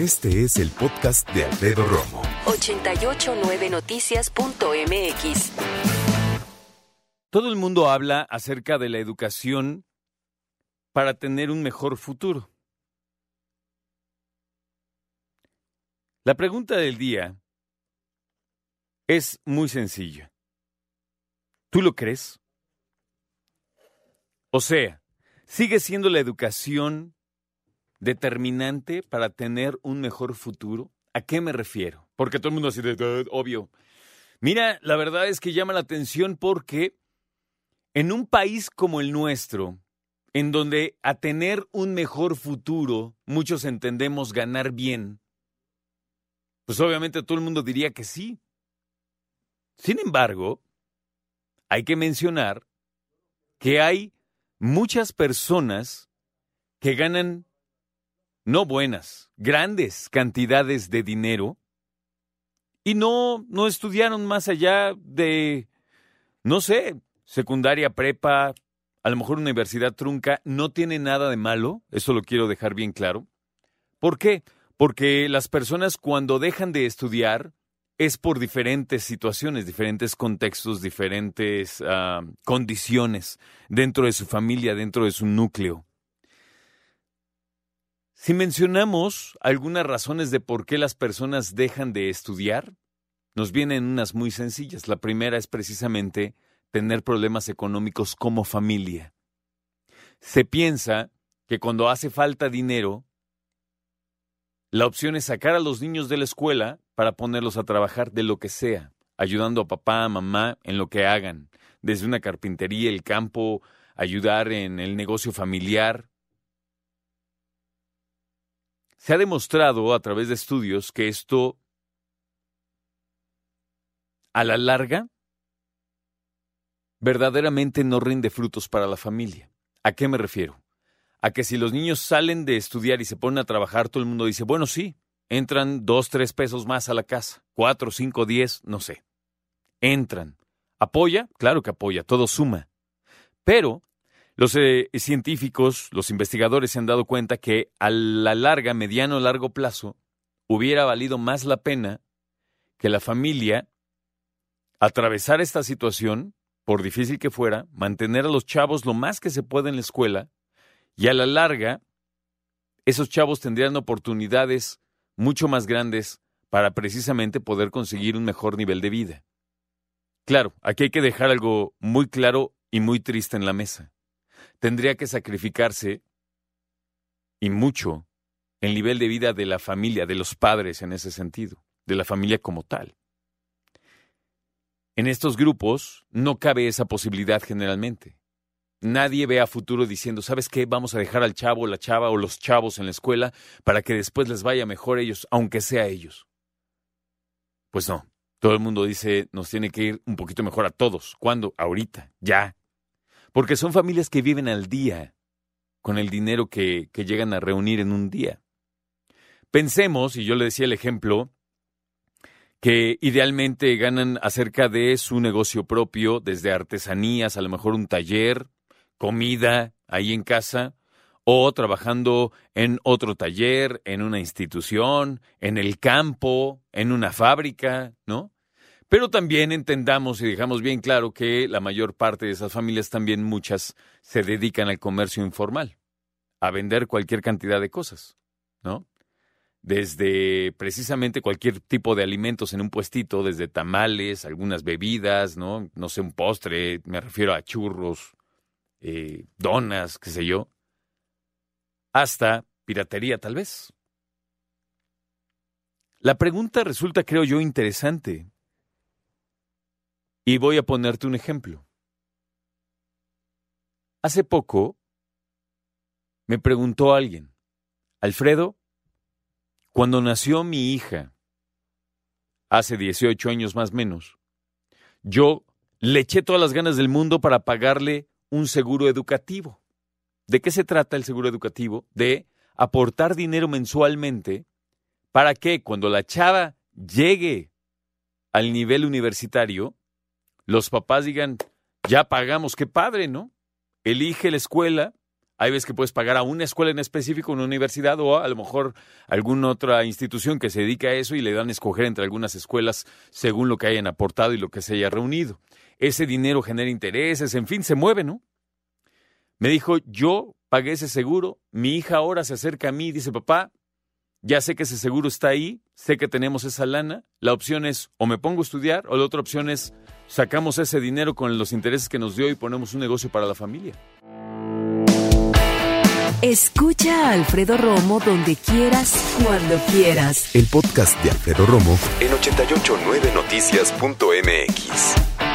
Este es el podcast de Alfredo Romo. 889noticias.mx. Todo el mundo habla acerca de la educación para tener un mejor futuro. La pregunta del día es muy sencilla. ¿Tú lo crees? O sea, ¿sigue siendo la educación determinante para tener un mejor futuro? ¿A qué me refiero? Porque todo el mundo así de "Ah, obvio. Mira, la verdad es que llama la atención porque en un país como el nuestro, en donde a tener un mejor futuro muchos entendemos ganar bien, pues obviamente todo el mundo diría que sí. Sin embargo, hay que mencionar que hay muchas personas que ganan no buenas, grandes cantidades de dinero y no, no estudiaron más allá de, no sé, secundaria, prepa, a lo mejor universidad trunca, no tiene nada de malo, eso lo quiero dejar bien claro. ¿Por qué? Porque las personas cuando dejan de estudiar es por diferentes situaciones, diferentes contextos, diferentes ah, condiciones dentro de su familia, dentro de su núcleo. Si mencionamos algunas razones de por qué las personas dejan de estudiar, nos vienen unas muy sencillas. La primera es precisamente tener problemas económicos como familia. Se piensa que cuando hace falta dinero, la opción es sacar a los niños de la escuela para ponerlos a trabajar de lo que sea, ayudando a papá, a mamá en lo que hagan, desde una carpintería, el campo, ayudar en el negocio familiar. Se ha demostrado a través de estudios que esto, a la larga, verdaderamente no rinde frutos para la familia. ¿A qué me refiero? A que si los niños salen de estudiar y se ponen a trabajar, todo el mundo dice, bueno, sí, entran dos, tres pesos más a la casa, cuatro, cinco, diez, no sé. Entran. ¿Apoya? Claro que apoya, todo suma. Pero los eh, científicos, los investigadores se han dado cuenta que a la larga, mediano o largo plazo, hubiera valido más la pena que la familia atravesar esta situación, por difícil que fuera, mantener a los chavos lo más que se pueda en la escuela, y a la larga, esos chavos tendrían oportunidades mucho más grandes para precisamente poder conseguir un mejor nivel de vida. Claro, aquí hay que dejar algo muy claro y muy triste en la mesa. Tendría que sacrificarse, y mucho, el nivel de vida de la familia, de los padres en ese sentido, de la familia como tal. En estos grupos no cabe esa posibilidad generalmente. Nadie ve a futuro diciendo, ¿sabes qué? Vamos a dejar al chavo, la chava o los chavos en la escuela para que después les vaya mejor ellos, aunque sea ellos. Pues no. Todo el mundo dice, nos tiene que ir un poquito mejor a todos. ¿Cuándo? Ahorita, ya. Porque son familias que viven al día, con el dinero que, que llegan a reunir en un día. Pensemos, y yo le decía el ejemplo, que idealmente ganan acerca de su negocio propio, desde artesanías, a lo mejor un taller, comida ahí en casa, o trabajando en otro taller, en una institución, en el campo, en una fábrica, ¿no? Pero también entendamos y dejamos bien claro que la mayor parte de esas familias, también muchas, se dedican al comercio informal, a vender cualquier cantidad de cosas, ¿no? Desde precisamente cualquier tipo de alimentos en un puestito, desde tamales, algunas bebidas, ¿no? No sé, un postre, me refiero a churros, eh, donas, qué sé yo, hasta piratería tal vez. La pregunta resulta, creo yo, interesante. Y voy a ponerte un ejemplo. Hace poco me preguntó alguien, Alfredo, cuando nació mi hija, hace 18 años más o menos, yo le eché todas las ganas del mundo para pagarle un seguro educativo. ¿De qué se trata el seguro educativo? De aportar dinero mensualmente para que cuando la chava llegue al nivel universitario, los papás digan, ya pagamos, qué padre, ¿no? Elige la escuela, Hay veces que puedes pagar a una escuela en específico, una universidad o a, lo mejor alguna otra institución que se dedique a eso y le dan a escoger entre algunas escuelas según lo que hayan aportado y lo que se haya reunido. Ese dinero genera intereses, en fin, se mueve, ¿no? Me dijo, yo pagué ese seguro, mi hija ahora se acerca a mí y dice, papá, ya sé que ese seguro está ahí, sé que tenemos esa lana, la opción es o me pongo a estudiar o la otra opción es sacamos ese dinero con los intereses que nos dio y ponemos un negocio para la familia. Escucha a Alfredo Romo donde quieras, cuando quieras. El podcast de Alfredo Romo en 889noticias.mx.